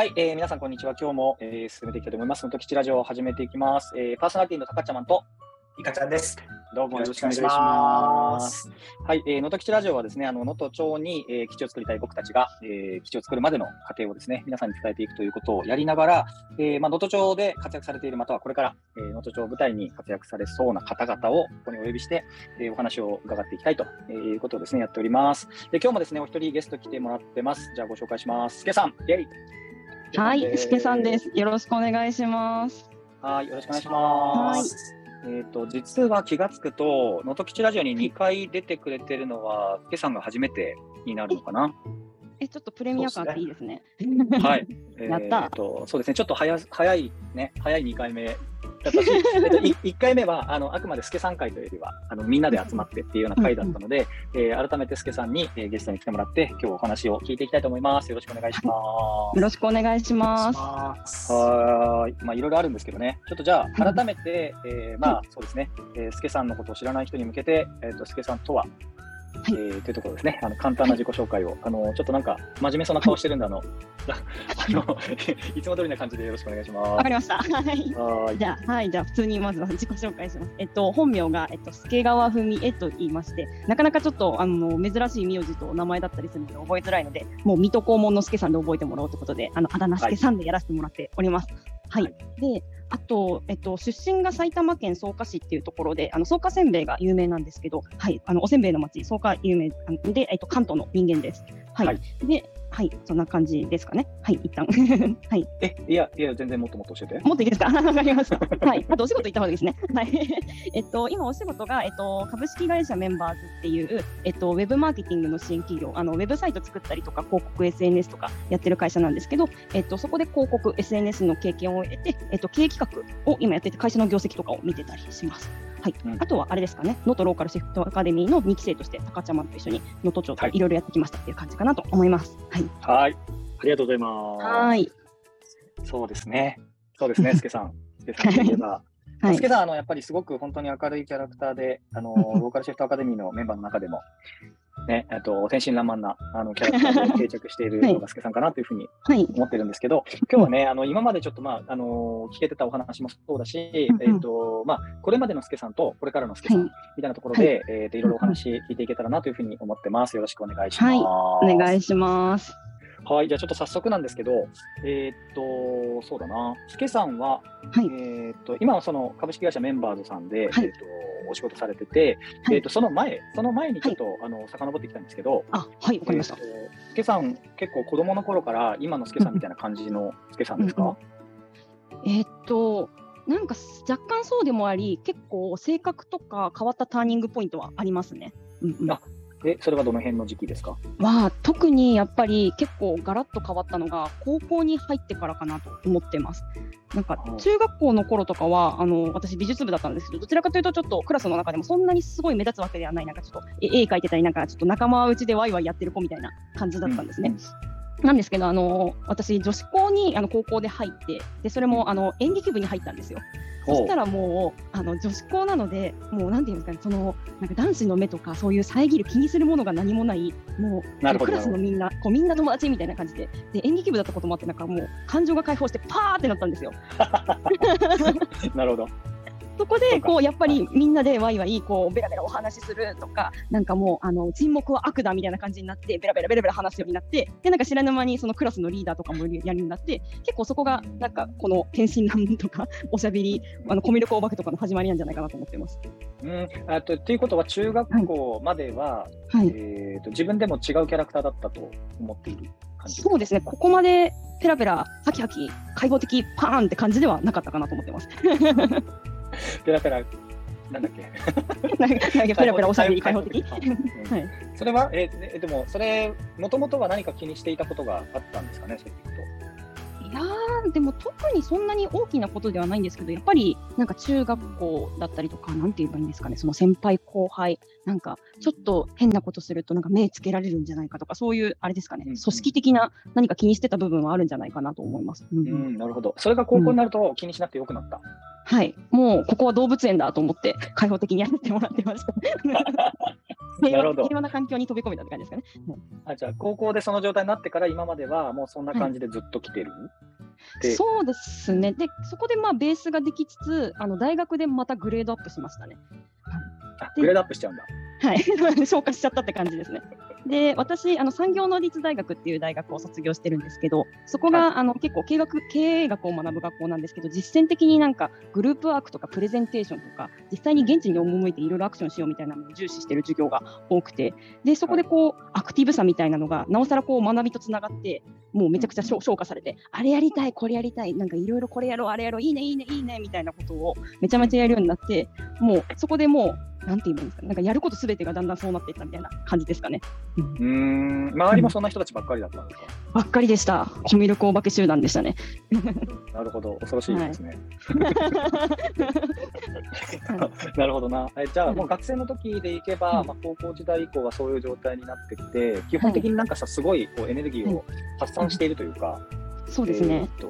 はい、えー、皆さんこんにちは。今日も、えー、進めていきたいと思います。のときちラジオを始めていきます。えー、パーソナリティのたかちゃまんと、いかちゃんです。どうもよろしくお願いします。はい、えー、のときちラジオはですね、あの能登町に、えー、基地を作りたい僕たちが、えー、基地を作るまでの過程をですね、皆さんに伝えていくということをやりながら、えー、まあ能登町で活躍されているまたはこれから、えー、能登町を舞台に活躍されそうな方々をここにお呼びして、えー、お話を伺っていきたいということをですねやっております。で今日もですねお一人ゲスト来てもらってます。じゃあご紹介します。すけさん、イェイ。はい、すけさんです。よろしくお願いします。はい、よろしくお願いします。えっ、と実は気がつくと能登吉ラジオに2回出てくれてるのは、すけさんが初めてになるのかな。え、ちょっとプレミア感あっていいですね。はい。やったえーとそうですね。ちょっと早早いね、早い2回目だったし、えっとい1回目はあのあくまでスケさん会というよりはあのみんなで集まってっていうような会だったので、えー改めてスケさんに、えーゲストに来てもらって今日お話を聞いていきたいと思います。よろしくお願いします。よろしくお願いします。す。はーい、まあいろいろあるんですけどね、ちょっとじゃあ改めて、えーまあそうですね、えー、スケさんのことを知らない人に向けて、えっ、とスケさんとは、いえーというところですね、あの簡単な自己紹介を、あのちょっとなんか真面目そうな顔してるんで、あの、あの いつも通りな感じでよろしくお願いします。わかりました。はい。じゃあ、はい、じゃあ、普通にまずは自己紹介します。えっと、本名が、えっと、助川文江と言いまして、なかなかちょっと、あの、珍しい名字と名前だったりするので、覚えづらいので、もう、水戸黄門の助さんで覚えてもらおうということで、あの、あだ名助さんでやらせてもらっております。はい。はいで、あと、えっと、出身が埼玉県草加市っていうところで、あの、草加せんべいが有名なんですけど、はい、あの、おせんべいの町、草加有名で、えっと、関東の人間です。はい。はいで、はい、そんな感じですかね。はい、一旦。はい。え、いや、いや、全然もっともっと教えて。もっといいですか？わかりました。はい。あとお仕事行った方がいいですね。はい。えっと、今お仕事が、えっと、株式会社メンバーズっていう、えっと、ウェブマーケティングの支援企業、あの、ウェブサイト作ったりとか、広告 SNS とかやってる会社なんですけど、えっと、そこで広告 SNS の経験を得て、えっと、経営企画を今やってて、会社の業績とかを見てたりします。はい。うんあとはあれですかね、能登ローカルシフトアカデミーの2期生として、高ちゃまと一緒に能登町といろいろやってきましたっていう感じかなと思います。はい。はい。ありがとうございます。はい。そうですね。そうですね、スケさん。スケさんといえば。はいスケさん、あのやっぱりすごく本当に明るいキャラクターで、あの ローカルシフトアカデミーのメンバーの中でも、ね、えっと天真爛漫なあのキャラクターで 定着しているはいのがスケさんかなというふうにはい。思ってるんですけど、今日はね、あの今までちょっと、まああの聞けてたお話もそうだし、うんうんえっとまあ、これまでのスケさんとこれからのスケさんはいみたいなところで、えっといろいろお話聞いていけたらなというふうに思ってます。よろしくお願いします。お願いします。はい、じゃあちょっと早速なんですけど、えーっと、そうだな、スケさんは、はい。えーっと、今はその株式会社メンバーズさんで、はい。えーっと、お仕事されてて、はい。えーっと、その前、その前にちょっと、あの、遡ってきたんですけど、あ、はい、わかりました。えスケさん、結構子供の頃から今のスケさんみたいな感じのスケさんですか、えーっと、なんか若干そうでもあり、結構性格とか変わったターニングポイントはありますね。うんうん、あえ、それはどの辺の時期ですか？は特にやっぱり結構ガラッと変わったのが高校に入ってからかなと思ってます。なんかうん中学校の頃とかはあの私美術部だったんですけどどちらかというとちょっとクラスの中でもそんなにすごい目立つわけではないなんかちょっとえ絵描いてたりなんかちょっと仲間内でワイワイやってる子みたいな感じだったんですね。なんですけど、あの私、女子校にあの高校で入ってで、それもあの演劇部に入ったんですよ。そしたらもうあの女子校なので、もうなんていうんですかね、そのなんか男子の目とか、そういう遮る気にするものが何もない、もうクラスのみんな、こうみんな友達みたいな感じで、で演劇部だったこともあって、なんかもう感情が解放して、パーってなったんですよ。なるほど。そこでこうやっぱりみんなでワイワイこうベラベラお話しするとか、なんかもうあの沈黙は悪だみたいな感じになって、ベラベラベラベラ話すようになって、でなんか知らぬ間にそのクラスのリーダーとかもやるようになって、結構そこがなんかこの天真爛漫とか おしゃべり、あのコミュ力お化けとかの始まりなんじゃないかなと思ってます。うん、あとということは、中学校までは、はい。えーっと自分でも違うキャラクターだったと思っている感じそうですね。ここまでペラペラハキハキ開放的パーンって感じではなかったかなと思ってます。ペラペラ、なんだっけ ペラペラおしゃべり開放的。それは、えーででも、それ、もともとは何か気にしていたことがあったんですかね、そういうこいやーでも特にそんなに大きなことではないんですけどやっぱりなんか中学校だったりとかなんて言えばいいんですかねその先輩後輩なんかちょっと変なことするとなんか目つけられるんじゃないかとかそういうあれですかねうんうん組織的な何か気にしてた部分はあるんじゃないかなと思います。うんと。うん、なるほど。それが高校になると気にしなくてよくなった。はいもうここは動物園だと思って開放的にやってもらってました。平和なるほど平和な環境に飛び込めたって感じですかね。あじゃあ、高校でその状態になってから、今まではもうそんな感じでずっと来てる、でそうですね。で、そこでまあベースができつつ、あの大学でまたグレードアップしましたね。あグレードアップしちゃうんだ。はい、消化しちゃったって感じですね。で、私、あの産業能率大学っていう大学を卒業してるんですけど、そこが、あの結構経営学経営学を学ぶ学校なんですけど、実践的になんかグループワークとかプレゼンテーションとか、実際に現地に赴いていろいろアクションしようみたいなのを重視してる授業が多くて、で、そこでこう、アクティブさみたいなのが、なおさらこう学びとつながって、もうめちゃくちゃ消消化されて、あれやりたい、これやりたい、なんかいろいろこれやろう、あれやろう、いいね、いいね、いいね、みたいなことをめちゃめちゃやるようになって、もうそこでもう、なんて言うんですかね、なんかやることすべてがだんだんそうなっていったみたいな感じですかね。うんうーん、周りもそんな人たちばっかりだったんですか、ばっかりでした。コミュ力お化け集団でしたね。なるほど、恐ろしいですね。なるほどな。えじゃあ、もう学生の時でいけば、うんまあ、高校時代以降はそういう状態になってきて、基本的になんかさ、すごいこうエネルギーを発散しているというか、そうですね。えーっと、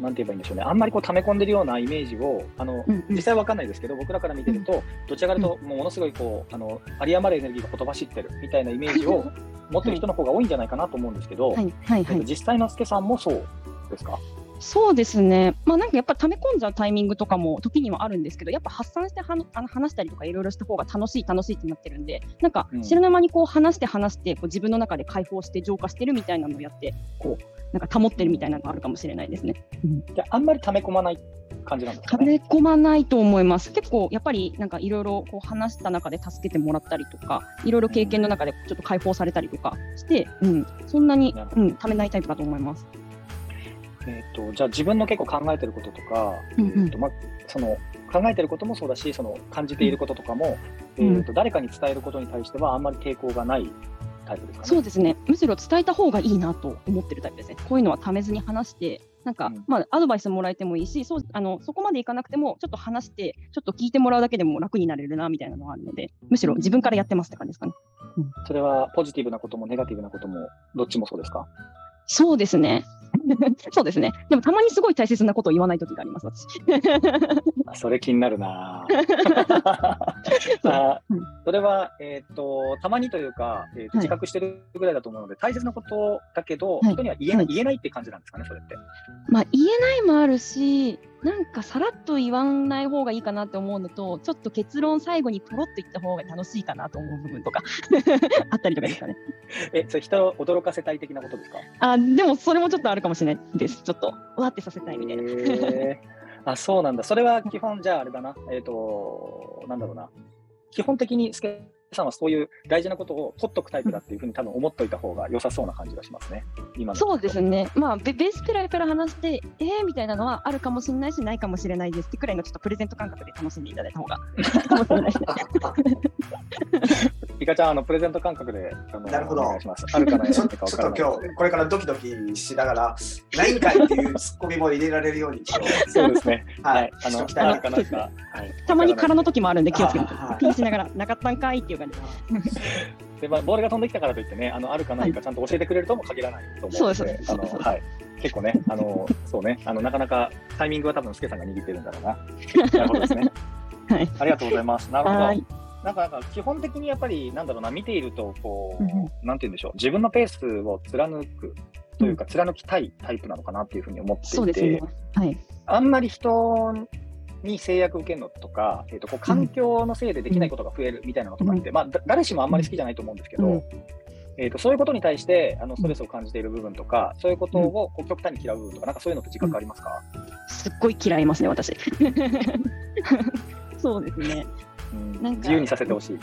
なんて言えばいいんでしょうね、あんまりこう溜め込んでるようなイメージを、あのうんうん。実際わかんないですけど、僕らから見てると、どちらかというと、もうものすごいこうあの有り余るエネルギーがほとばしってるみたいなイメージを持ってる人の方が多いんじゃないかなと思うんですけど、はい。はい。はい。えっと実際のすけさんもそうですか？そうですね。まあなんかやっぱ溜め込んじゃうタイミングとかも時にはあるんですけど、やっぱ発散してはのあの話したりとかいろいろした方が楽しい楽しいってなってるんで、なんかうん知らぬ間にこう話して話してこう自分の中で解放して浄化してるみたいなのをやって、こうなんか保ってるみたいなのがあるかもしれないですね。じゃあ、あんまり溜め込まない感じなんですか溜ね。め込まないと思います。結構やっぱりなんかいろいろこう話した中で助けてもらったりとか、いろいろ経験の中でちょっと解放されたりとかして、うん、そんなにうん溜めないタイプだと思います。えっとじゃあ、自分の結構考えてることとか、うんうんえっとまあ、その考えてることもそうだし、その感じていることとかも、うんえっと誰かに伝えることに対しては、あんまり抵抗がないタイプですかね。そうですね。むしろ伝えた方がいいなと思ってるタイプですね。こういうのはためずに話して、なんか、うんまあアドバイスもらえてもいいし、そうあのそこまでいかなくてもちょっと話して、ちょっと聞いてもらうだけでも楽になれるなみたいなのがあるので、むしろ自分からやってますって感じですかね。それはポジティブなこともネガティブなことも、どっちもそうですか？そうですね。そうですね。でもたまにすごい大切なことを言わない時があります、私。あそれ気になるなぁ あうんそれは、えっとたまにというか、えーとはい自覚してるぐらいだと思うので、大切なことだけど、はい人には言えない,、はい言えないって感じなんですかね、それって。まあ言えないもあるし、なんかさらっと言わない方がいいかなって思うのと、ちょっと結論最後にポロっと言った方が楽しいかなと思う部分とか あったりとかですかね。え、それ人を驚かせたい的なことですか？あでもそれもちょっとあるかもしれないです。ちょっとわってさせたいみたいな。あ、そうなんだ。それは基本、じゃああれだな。えっ、と、なんだろうな。基本的に、スケさんはそういう大事なことを取っとくタイプだっていうふうに多分思っといた方が良さそうな感じがしますね。今のそうですね。ね。まあベベースペラペラ話して、えーみたいなのはあるかもしれないし、ないかもしれないですってくらいのちょっとプレゼント感覚で楽しんでいただいた方が ピカちゃん、あの、プレゼント感覚で、あのなるほどお願いします。あるかないちょか ちょっと今日、これからドキドキしながら、ないんかいっていうツッコミも入れられるように、そうですね。ははいい。あの、しときたいあるかないか。はい。たまに空の時もあるんで気をつけてあはいピンしながら、なかったんかいっていう感じで。で、まあ、ボールが飛んできたからといってね、あの、あるかないかちゃんと教えてくれるとも限らないと思うので、そうですあの、はい。結構ね、あの、そうね、あの、なかなかタイミングは多分、スケさんが握ってるんだろうな。なるほどですね。はい。ありがとうございます。なるほど。はい。なんか、なんか基本的にやっぱり、なんだろうな、見ていると、こう、うんうんなんて言うんでしょう、自分のペースを貫くというか、貫きたいタイプなのかなっていうふうに思っていて、そうですね。はい。あんまり人に制約受けるのとか、えー、とこう環境のせいでできないことが増えるみたいなのとかって、まあ、だ誰しもあんまり好きじゃないと思うんですけど、うんえー、とそういうことに対してあのストレスを感じている部分とか、そういうことをこう極端に嫌う部分とか、なんかそういうのって自覚ありますか、すっごい嫌いますね、私。そうですね。うんなんか自由にさせてほしい。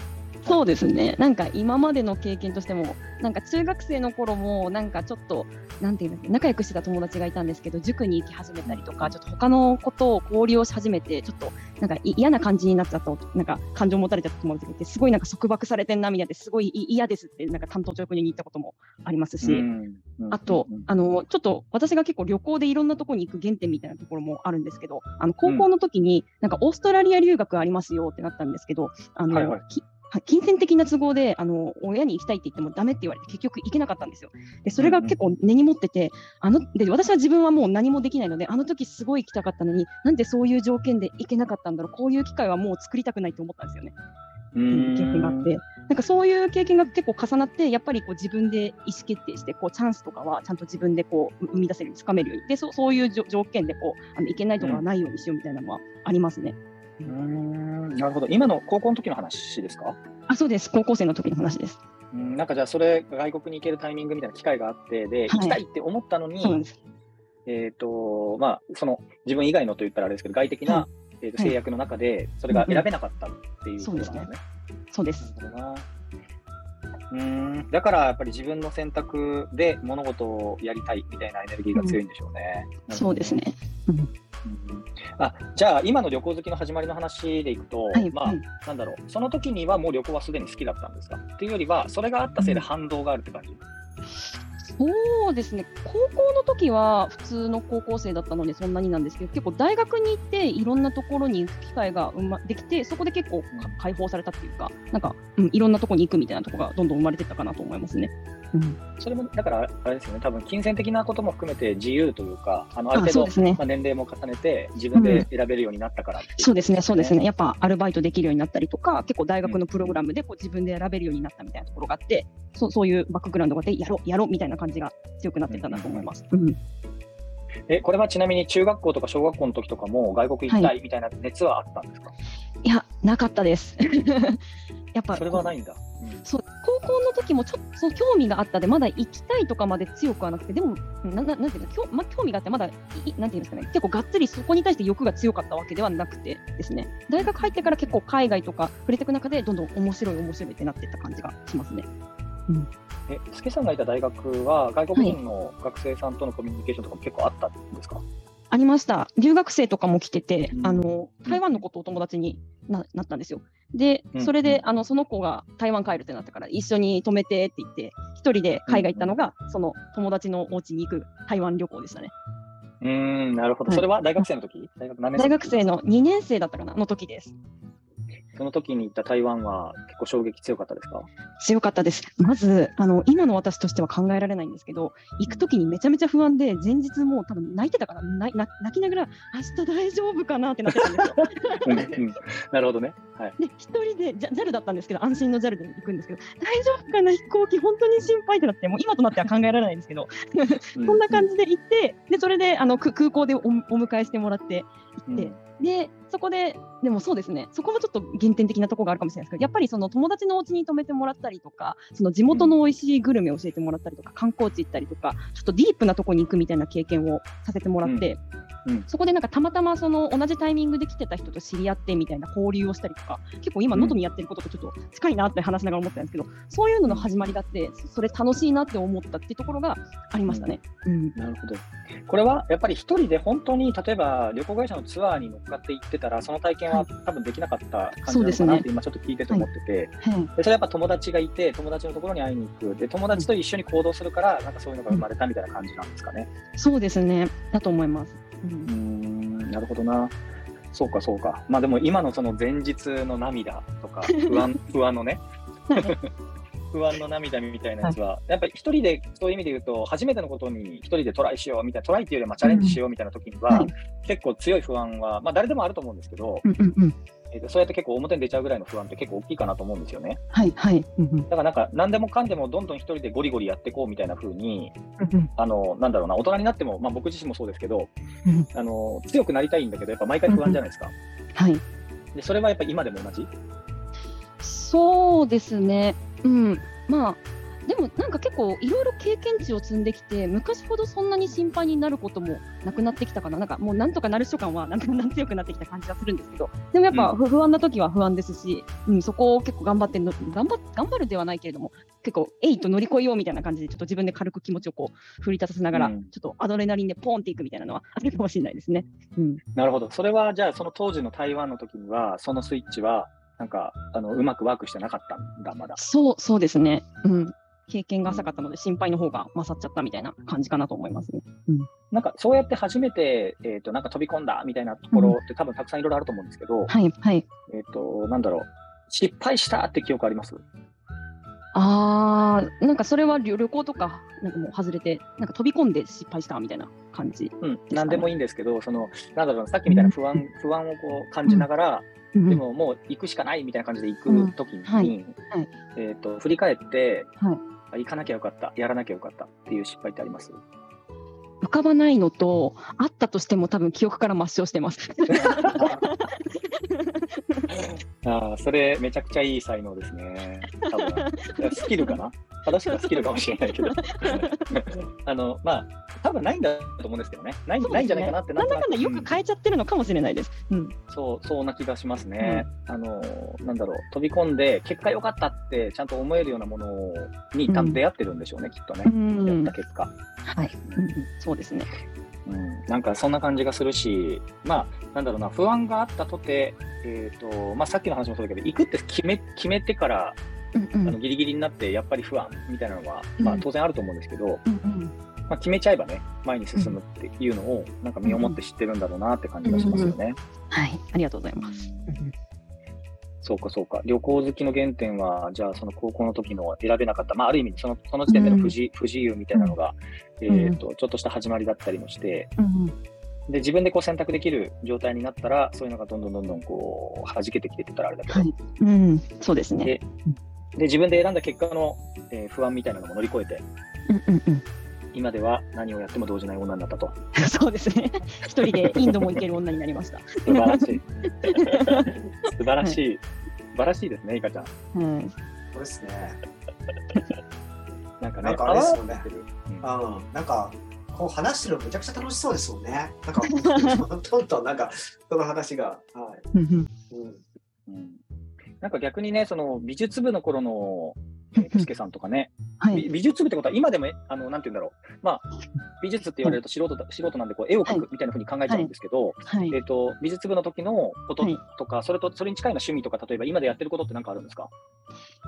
そうですね。なんか今までの経験としても、なんか中学生の頃も、なんかちょっと、なんていうんですか、仲良くしてた友達がいたんですけど、塾に行き始めたりとか、ちょっと他のことを交流をし始めて、ちょっと、なんかい嫌な感じになっちゃった、なんか感情持たれちゃった友達がいて、すごいなんか束縛されてんな、みたいですごいい嫌ですって、なんか担当直入に言ったこともありますし、うんあとうん、あの、ちょっと私が結構旅行でいろんなところに行く原点みたいなところもあるんですけど、あの、高校の時に、なんかオーストラリア留学ありますよってなったんですけど、あの、はいはい金銭的な都合で、あの、親に行きたいって言ってもダメって言われて結局行けなかったんですよ。で、それが結構根に持ってて、あの、で、私は自分はもう何もできないので、あの時すごい行きたかったのに、なんでそういう条件で行けなかったんだろう、こういう機会はもう作りたくないと思ったんですよね。うん経験があって。なんかそういう経験が結構重なってやっぱりこう自分で意思決定してこうチャンスとかはちゃんと自分でこう生み出せるようにつかめるようにでそそういう条件でこうあのいけないところはないようにしようみたいなのはありますね。うん、なるほど。今の高校の時の話ですか？あそうです。高校生の時の話です。うん、なんかじゃあそれ外国に行けるタイミングみたいな機会があってで、はい、行きたいって思ったのに、えっ、ー、とまあその自分以外のと言ったらあれですけど外的な、はい、えー、と制約の中でそれが選べなかったっていうことなんですね。そうです。うん。だからやっぱり自分の選択で物事をやりたいみたいなエネルギーが強いんでしょうね。うん、そうですね。うんあじゃあ、今の旅行好きの始まりの話でいくと、はい、まあ、はい、なんだろう、その時にはもう旅行はすでに好きだったんですか？っていうよりは、それがあったせいで反動があるって感じ、うんそうですね、高校の時は普通の高校生だったのでそんなになんですけど、結構大学に行っていろんなところに行く機会ができて、そこで結構解放されたっていうか、なんか、うん、いろんなところに行くみたいなところがどんどん生まれてったかなと思いますね。うん、それもだからあれですよね、多分金銭的なことも含めて自由というか、あのある程度、ね、まあ、年齢も重ねて、自分で選べるようになったから、ねう。ん、そうですね、そうですね、やっぱアルバイトできるようになったりとか、結構大学のプログラムでこう自分で選べるようになったみたいなところがあって、そうそういうバックグラウンドがあって、やろう、やろうみたいな感じが強くなってたなと思います。うん、えこれはちなみに中学校とか小学校の時とかも外国行きたいみたいな熱はあったんですか、はい、いや、なかったです。やっぱそれはないんだ。そう高校の時もちょっとそ興味があったでまだ行きたいとかまで強くはなくてでもなななんていうか興,、ま興味があってまだいなんていうんですかね結構がっつりそこに対して欲が強かったわけではなくてですね。大学入ってから結構海外とか触れていく中でどんどん面白い面白いってなっていった感じがしますね。うん。え、助さんがいた大学は、外国人の学生さんとのコミュニケーションとかも結構あったんですか、はいありました。留学生とかも来てて、うん、あの台湾の子とお友達にななったんですよ。で、それで、あのその子が台湾帰るってなったから、一緒に泊めてって言って、一人で海外行ったのが、その友達のお家に行く台湾旅行でしたね。うんなるほど、それは大学生の時、大学大学生の2年生だったかなの時です。その時に行った台湾は結構衝撃強かったですか？強かったです。まずあの今の私としては考えられないんですけど、行く時にめちゃめちゃ不安で、前日も多分泣いてたから泣泣きながら明日大丈夫かなってなってたんですよ。なるほどね。はい、で一人で JAL だったんですけど、安心の JAL で行くんですけど、大丈夫かな？飛行機本当に心配ってなって、もう今となっては考えられないんですけど、そんな感じで行って、でそれであの空港でおお迎えしてもらって行って。うんで、そこで、でもそうですね、そこもちょっと原点的なところがあるかもしれないですけど、やっぱりその友達のお家に泊めてもらったりとか、その地元の美味しいグルメを教えてもらったりとか、観光地行ったりとか、ちょっとディープなところに行くみたいな経験をさせてもらって、うん、そこでなんかたまたまその同じタイミングで来てた人と知り合ってみたいな交流をしたりとか、結構今、能登にやってることとちょっと近いなって話しながら思ったんですけど、そういうのの始まりだって、それ楽しいなって思ったっていうところがありましたね。うん、なるほど。これはやっぱり一人で本当に例えば旅行会社のツアーに乗っかって行ってたら、その体験は多分できなかった感じなのかなって今ちょっと聞いてて思ってて、はい、でそれやっぱ友達がいて、友達のところに会いに行く、で友達と一緒に行動するから、なんかそういうのが生まれたみたいな感じなんですかね。そうですね、だと思います。うん、なるほどな。そうかそうか。まあでも今のその前日の涙とか不安 不安のね。不安の涙みたいなやつは、はい、やっぱり一人でそういう意味で言うと、初めてのことに一人でトライしようみたいな、トライっていうよりはチャレンジしようみたいな時には、うん結構強い不安は、まあ、誰でもあると思うんですけど、うんうんうんえーと、そうやって結構表に出ちゃうぐらいの不安って結構大きいかなと思うんですよね。はいはい。うんうん、だからなんか何でもかんでもどんどん一人でゴリゴリやっていこうみたいな風に、うんうん、あのなんだろうな大人になっても、まあ、僕自身もそうですけど、うん、あの強くなりたいんだけどやっぱ毎回不安じゃないですか。うんうん、はい。でそれはやっぱり今でも同じ？そうですね。うん。まあでもなんか結構いろいろ経験値を積んできて昔ほどそんなに心配になることもなくなってきたかな。なんかもうなんとかなる所感はなんか強くなってきた感じがするんですけど。でもやっぱ不安な時は不安ですし、うん、そこを結構頑張っての頑張頑張るではないけれども結構えいと乗り越えようみたいな感じでちょっと自分で軽く気持ちをこう振り立たせながら、うん、ちょっとアドレナリンでポンっていくみたいなのはあるかもしれないですね。うん、なるほど。それはじゃあその当時の台湾の時にはそのスイッチはなんかあのうまくワークしてなかったんだまだ。そうそうですね。うん。経験が浅かったので、心配の方が勝っちゃったみたいな感じかなと思いますね。うん、なんかそうやって初めて、えーと、なんか飛び込んだみたいなところって、多分たくさんいろいろあると思うんですけど、はいはいえーと、なんだろう、失敗したって記憶あります？あーなんかそれは旅旅行とかなんかもう外れてなんか飛び込んで失敗したみたいな感じ。うん、なんでもいいんですけど、その、なんだろうな、さっきみたいな不安、不安をこう感じながら、うん。でももう行くしかないみたいな感じで行うんくときに、はい。はい。えっ、と、振り返って、はい。あ行かなきゃよかった、やらなきゃよかったっていう失敗ってあります？浮かばないのとあったとしても多分記憶から抹消してます。ああ、それめちゃくちゃいい才能ですね。多分スキルかな？正しくはスキルかもしれないけど。あの、まあ、多分ないんだと思うんですけどね。ない,、ないんじゃないかなってなんだとかんだよく変えちゃってるのかもしれないです。うん。そう、そうな気がしますね。あの、なんだろう、飛び込んで、結果良かったってちゃんと思えるようなものに多分出会ってるんでしょうね、きっとね。うんやった結果。はい、うんうん。そうですね。うん、なんかそんな感じがするし、まあ、なんだろうな、不安があったとて、えーとまあ、さっきの話もそうだけど、行くって決め決めてから、うんうん。あのギリギリになって、やっぱり不安みたいなのは、まあ、うん当然あると思うんですけど、うんうん。まあ、決めちゃえばね、前に進むっていうのを、なんか身をもって知ってるんだろうなって感じがしますよね。はい、ありがとうございます。そうか、そうか。旅行好きの原点は、じゃあ、その高校の時の選べなかった、まあ、ある意味その、その時点での不自,、不自由みたいなのが、えーと、ちょっとした始まりだったりもして、うんうん。で、自分でこう選択できる状態になったら、そういうのがどんどんどんどんこう、弾けてきてって言ったらあれだけど、はい。うん、そうですね。でで、自分で選んだ結果の、えー不安みたいなのも乗り越えて、うんうんうん。今では何をやっても動じない女になったと。そうですね。一人でインドも行ける女になりました。素晴らしい。素晴らしい。素晴らしいですね、いかちゃん。うん。そうですね。なんかね、なんかあれですよねうんうん、なんか、こう話してるのめちゃくちゃ楽しそうですもんね。なんか、どんどんなんか、その話が。はい。うんうんうん。うんなんか逆にね、その美術部の頃の、えー、スケさんとかね、はい。美美術部ってことは今でも、あの、なんて言うんだろう。まあ、美術って言われると素人だ、素人なんでこう絵を描くみたいなふうに考えちゃうんですけど、はい。えっ、。と、美術部の時のことはい。とか、それと、それに近いような趣味とか、例えば今でやってることって何かあるんですか？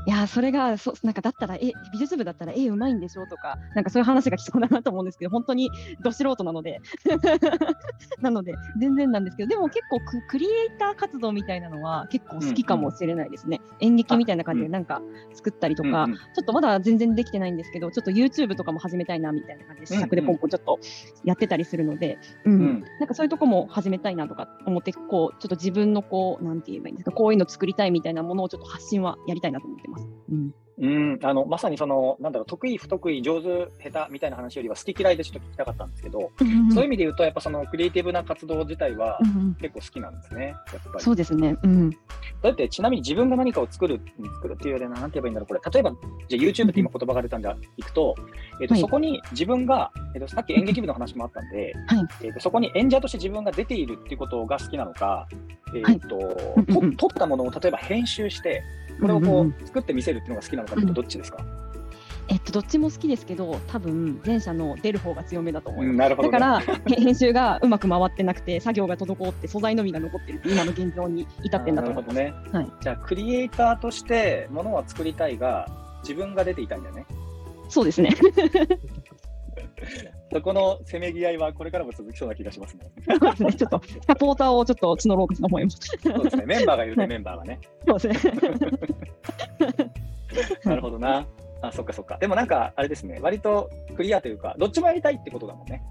いやーそれがそなんかだったらえ美術部だったら絵うまいんでしょうとかなんかそういう話が来そうだなと思うんですけど本当にど素人なので。なので全然なんですけどでも結構ククリエイター活動みたいなのは結構好きかもしれないですね、演劇みたいな感じでなんか作ったりとか、うんうん。ちょっとまだ全然できてないんですけどちょっと YouTube とかも始めたいなみたいな感じで試作でポンポンちょっとやってたりするので、うん。うん。なんかそういうとこも始めたいなとか思ってこうちょっと自分のこうなんて言えばいいんですかこういうの作りたいみたいなものをちょっと発信はやりたいなと思ってます。うんうん、あのまさにその、なんだろう、得意、不得意、上手、下手みたいな話よりは、好き嫌いでちょっと聞きたかったんですけど、そういう意味で言うと、やっぱそのクリエイティブな活動自体はうんうん。結構好きなんですね、やっぱり。そうですね。うん。だって、ちなみに自分が何かを作る、作るっていうよりは、なんて言えばいいんだろう、これ、例えば、じゃあ YouTube って今言葉が出たんでいくと、えっとはい。そこに自分が、えっとさっき演劇部の話もあったんで、はい。えっとそこに演者として自分が出ているっていうことが好きなのか、えはい。っとうんうんうん。と撮ったものを例えば編集して、これをうんうんうんこう作って見せるっていうのが好きなのかっていうと、どっちですか、えっとどっちも好きですけど、多分前者の出る方が強めだと思います。なるほど、ね。だからへ編集がうまく回ってなくて作業が滞って素材のみが残ってる今の現状に至ってんだと思います。なるほどね。はいじゃあ、クリエイターとしてものは作りたいが、自分が出ていたいんだよね。そうですね。そこのせめぎ合いはこれからも続きそうな気がしますね。ちょっとサポーターをちょっと募ろうかと思います。そうですね。メンバーがいるね、はいメンバーがね。そうですね。なるほどな。あ、そっかそっか。でもなんか、あれですね。割とクリアというか、どっちもやりたいってことだもんね。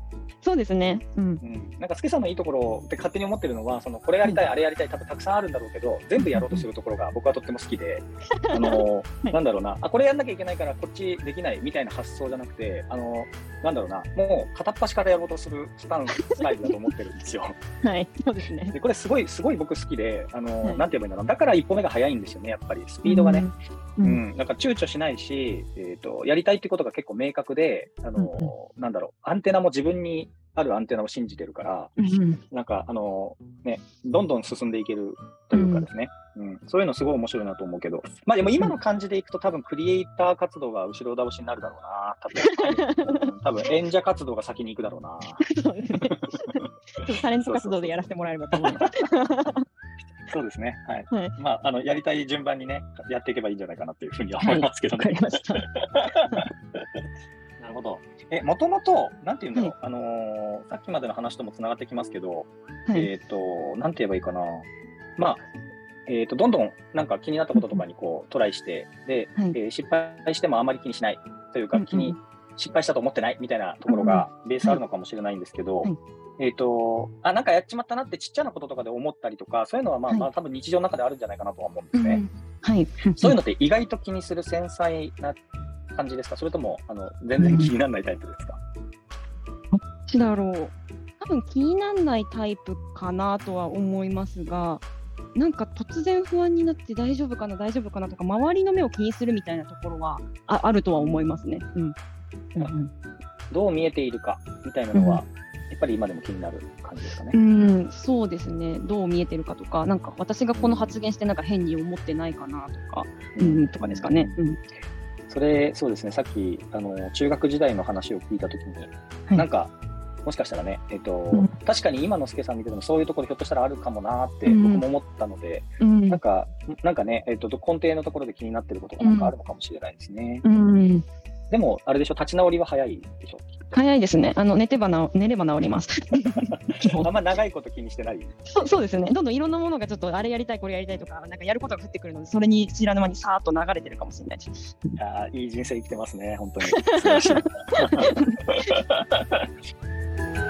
そうですね。うん。うん。なんか、スケさんのいいところって勝手に思ってるのは、その、これやりたい、あれやりたい、多分たくさんあるんだろうけど、全部やろうとするところが僕はとっても好きで、あの、はいなんだろうな、あ、これやんなきゃいけないから、こっちできないみたいな発想じゃなくて、あの、なんだろうな、もう片っ端からやろうとするスタンス、スタイルだと思ってるんですよ。はい。そうですね。で、これすごい、すごい僕好きで、あの、はいなんて言えばいいんだろう。だから一歩目が早いんですよね、やっぱり。スピードがね。う。うんん、なんか躊躇しないし、えーと、やりたいってことが結構明確で、あのうんなんだろう、アンテナも自分にあるアンテナを信じてるから、うん。なんか、あのね、どんどん進んでいけるというかですね、うんそういうのすごい面白いなと思うけど、まあでも今の感じでいくと、多分クリエイター活動が後ろ倒しになるだろうな、多分うん多分演者活動が先に行くだろうな。タレント活動でやらせてもらえればと思います。そうですね。はい。はいまあ、あの、やりたい順番にね、やっていけばいいんじゃないかなっていうふうには思いますけどわね。かりました。なるほど。え、もともと、なんて言うんだろう、あのーさっきまでの話ともつながってきますけど、はい。えっ、と、なんて言えばいいかな。まあ、えー、とどんどんなんか気になったこととかにこうトライしてで、はい。えー失敗してもあまり気にしない。というか、気に失敗したと思ってないみたいなところがベースあるのかもしれないんですけど、はい。えっ、とあなんかやっちまったなってちっちゃなこととかで思ったりとかそういうのはまあ、はい。まあ多分日常の中であるんじゃないかなとは思うんですね。うん。はい。そういうのって意外と気にする繊細な感じですか？それともあの全然気にならないタイプですか、どっちだろう。多分気にならないタイプかなとは思いますが、なんか突然不安になって大丈夫かな、大丈夫かなとか、周りの目を気にするみたいなところはああるとは思いますね。うん。うんうんどう見えているかみたいなのは、やっぱり今でも気になる感じですかね？うん、そうですね。どう見えてるかとか、なんか私がこの発言してなんか変に思ってないかなとか、うん、とかですかね。うん。それ、そうですね、さっきあの中学時代の話を聞いたときに、い。なんか、もしかしたらね、えっとうん。確かに今の助さん見てても、そういうところ、ひょっとしたらあるかもなってうん。僕も思ったので、うん。なんか、なんかね、えっと、根底のところで気になってることがなんかあるのかもしれないですね。うん、でも、あれでしょ、立ち直りは早いでしょ。早いですね。あの寝てばな寝れば治ります。あんま長いこと気にしてない。そうそうですね。どんどんいろんなものがちょっとあれやりたいこれやりたいとか、なんかやることが降ってくるので、それに知らぬ間にさーっと流れてるかもしれないです。いやーいい人生生きてますね、本当に。